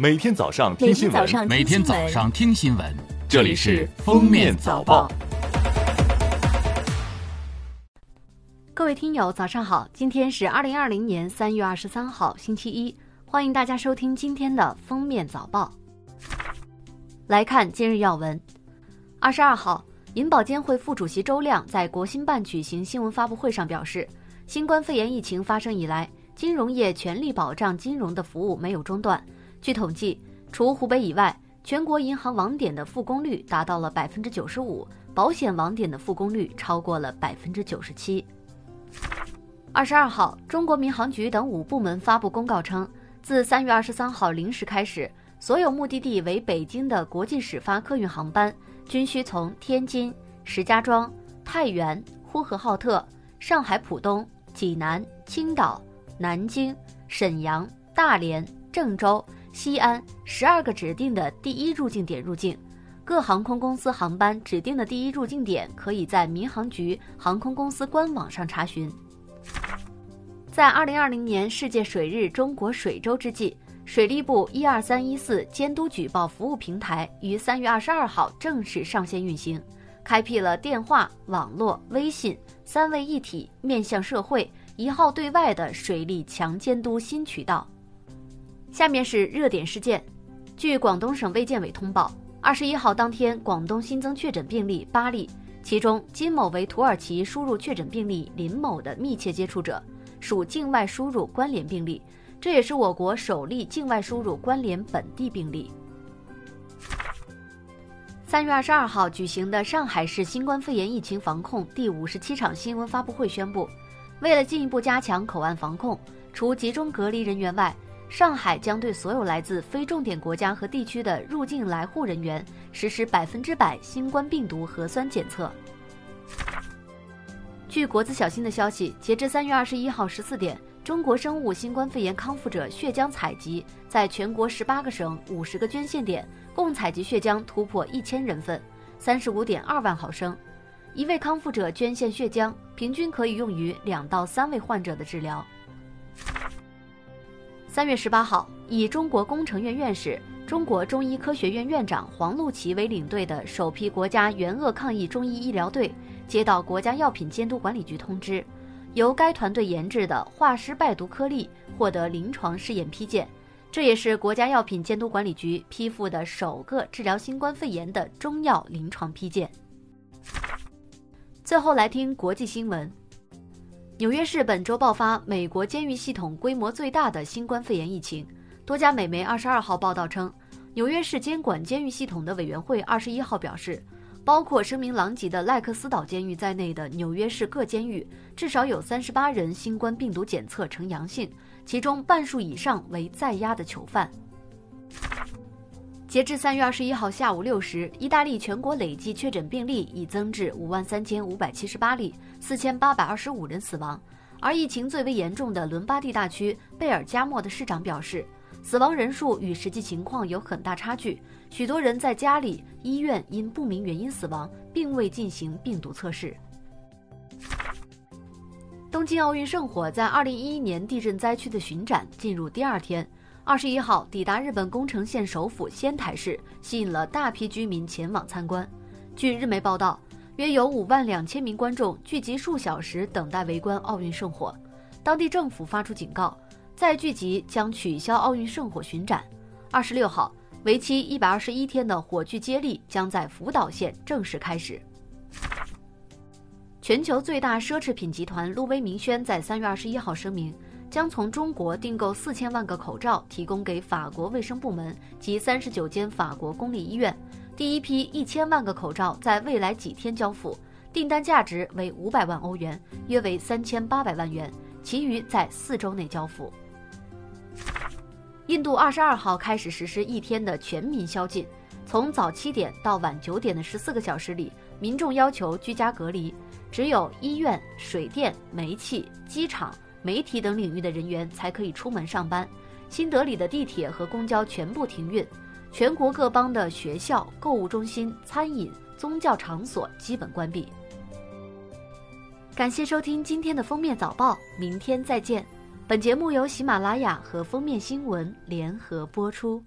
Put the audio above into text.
每天早上听新闻，每天早上听新闻，这里是《封面早报》。各位听友，早上好！今天是二零二零年三月二十三号，星期一，欢迎大家收听今天的《封面早报》。来看今日要闻。二十二号，银保监会副主席周亮在国新办举行新闻发布会上表示，新冠肺炎疫情发生以来，金融业全力保障金融的服务没有中断。据统计，除湖北以外，全国银行网点的复工率达到了百分之九十五，保险网点的复工率超过了百分之九十七。二十二号，中国民航局等五部门发布公告称，自三月二十三号零时开始，所有目的地为北京的国际始发客运航班均需从天津、石家庄、太原、呼和浩特、上海浦东、济南、青岛、南京、沈阳、大连、郑州。西安十二个指定的第一入境点入境，各航空公司航班指定的第一入境点可以在民航局航空公司官网上查询。在二零二零年世界水日中国水周之际，水利部一二三一四监督举报服务平台于三月二十二号正式上线运行，开辟了电话、网络、微信三位一体面向社会一号对外的水利强监督新渠道。下面是热点事件。据广东省卫健委通报，二十一号当天，广东新增确诊病例八例，其中金某为土耳其输入确诊病例林某的密切接触者，属境外输入关联病例，这也是我国首例境外输入关联本地病例。三月二十二号举行的上海市新冠肺炎疫情防控第五十七场新闻发布会宣布，为了进一步加强口岸防控，除集中隔离人员外，上海将对所有来自非重点国家和地区的入境来沪人员实施百分之百新冠病毒核酸检测。据国资小新的消息，截至三月二十一号十四点，中国生物新冠肺炎康复者血浆采集在全国十八个省五十个捐献点共采集血浆突破一千人份，三十五点二万毫升。一位康复者捐献血浆，平均可以用于两到三位患者的治疗。三月十八号，以中国工程院院士、中国中医科学院院长黄路奇为领队的首批国家援鄂抗疫中医医疗队，接到国家药品监督管理局通知，由该团队研制的化湿败毒颗粒获得临床试验批件，这也是国家药品监督管理局批复的首个治疗新冠肺炎的中药临床批件。最后来听国际新闻。纽约市本周爆发美国监狱系统规模最大的新冠肺炎疫情。多家美媒二十二号报道称，纽约市监管监狱系统的委员会二十一号表示，包括声名狼藉的赖克斯岛监狱在内的纽约市各监狱至少有三十八人新冠病毒检测呈阳性，其中半数以上为在押的囚犯。截至三月二十一号下午六时，意大利全国累计确诊病例已增至五万三千五百七十八例，四千八百二十五人死亡。而疫情最为严重的伦巴第大区贝尔加莫的市长表示，死亡人数与实际情况有很大差距，许多人在家里、医院因不明原因死亡，并未进行病毒测试。东京奥运圣火在二零一一年地震灾区的巡展进入第二天。二十一号抵达日本宫城县首府仙台市，吸引了大批居民前往参观。据日媒报道，约有五万两千名观众聚集数小时等待围观奥运圣火。当地政府发出警告，再聚集将取消奥运圣火巡展。二十六号，为期一百二十一天的火炬接力将在福岛县正式开始。全球最大奢侈品集团路威明轩在三月二十一号声明。将从中国订购四千万个口罩，提供给法国卫生部门及三十九间法国公立医院。第一批一千万个口罩在未来几天交付，订单价值为五百万欧元，约为三千八百万元，其余在四周内交付。印度二十二号开始实施一天的全民宵禁，从早七点到晚九点的十四个小时里，民众要求居家隔离，只有医院、水电、煤气、机场。媒体等领域的人员才可以出门上班。新德里的地铁和公交全部停运，全国各邦的学校、购物中心、餐饮、宗教场所基本关闭。感谢收听今天的封面早报，明天再见。本节目由喜马拉雅和封面新闻联合播出。